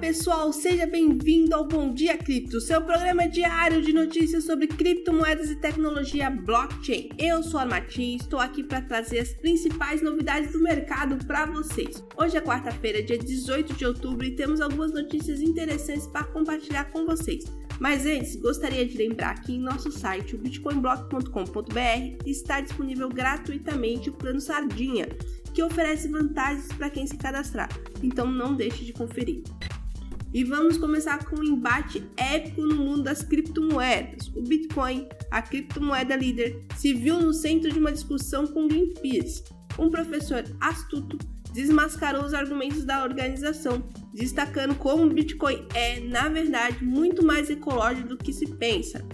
pessoal, seja bem-vindo ao Bom Dia Cripto, seu programa diário de notícias sobre criptomoedas e tecnologia blockchain. Eu sou a Martins, estou aqui para trazer as principais novidades do mercado para vocês. Hoje é quarta-feira, dia 18 de outubro, e temos algumas notícias interessantes para compartilhar com vocês. Mas antes, gostaria de lembrar que em nosso site, o bitcoinblock.com.br, está disponível gratuitamente o plano Sardinha que oferece vantagens para quem se cadastrar, então não deixe de conferir. E vamos começar com um embate épico no mundo das criptomoedas. O Bitcoin, a criptomoeda líder, se viu no centro de uma discussão com Greenpeace. Um professor astuto desmascarou os argumentos da organização, destacando como o Bitcoin é, na verdade, muito mais ecológico do que se pensa.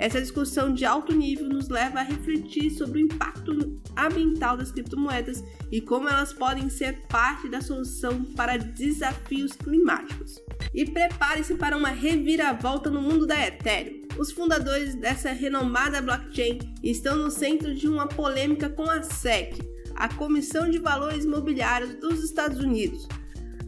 Essa discussão de alto nível nos leva a refletir sobre o impacto ambiental das criptomoedas e como elas podem ser parte da solução para desafios climáticos. E prepare-se para uma reviravolta no mundo da Ethereum. Os fundadores dessa renomada blockchain estão no centro de uma polêmica com a SEC, a Comissão de Valores Imobiliários dos Estados Unidos.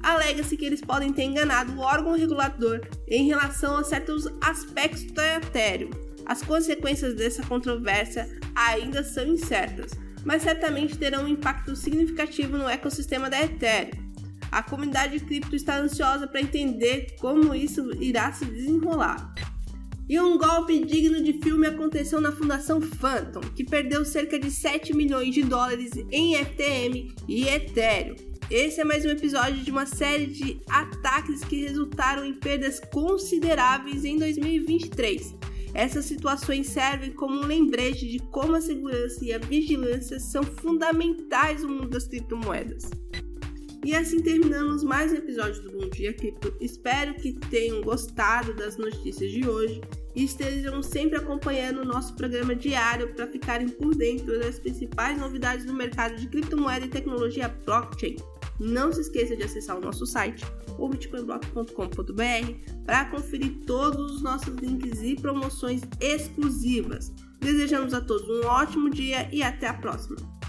Alega-se que eles podem ter enganado o órgão regulador em relação a certos aspectos da Ethereum, as consequências dessa controvérsia ainda são incertas, mas certamente terão um impacto significativo no ecossistema da Ethereum. A comunidade cripto está ansiosa para entender como isso irá se desenrolar. E um golpe digno de filme aconteceu na Fundação Phantom, que perdeu cerca de 7 milhões de dólares em FTM e Ethereum. Esse é mais um episódio de uma série de ataques que resultaram em perdas consideráveis em 2023. Essas situações servem como um lembrete de como a segurança e a vigilância são fundamentais no mundo das criptomoedas. E assim terminamos mais um episódio do Bom Dia Cripto. Espero que tenham gostado das notícias de hoje e estejam sempre acompanhando o nosso programa diário para ficarem por dentro das principais novidades do mercado de criptomoeda e tecnologia blockchain. Não se esqueça de acessar o nosso site, o para conferir todos os nossos links e promoções exclusivas. Desejamos a todos um ótimo dia e até a próxima!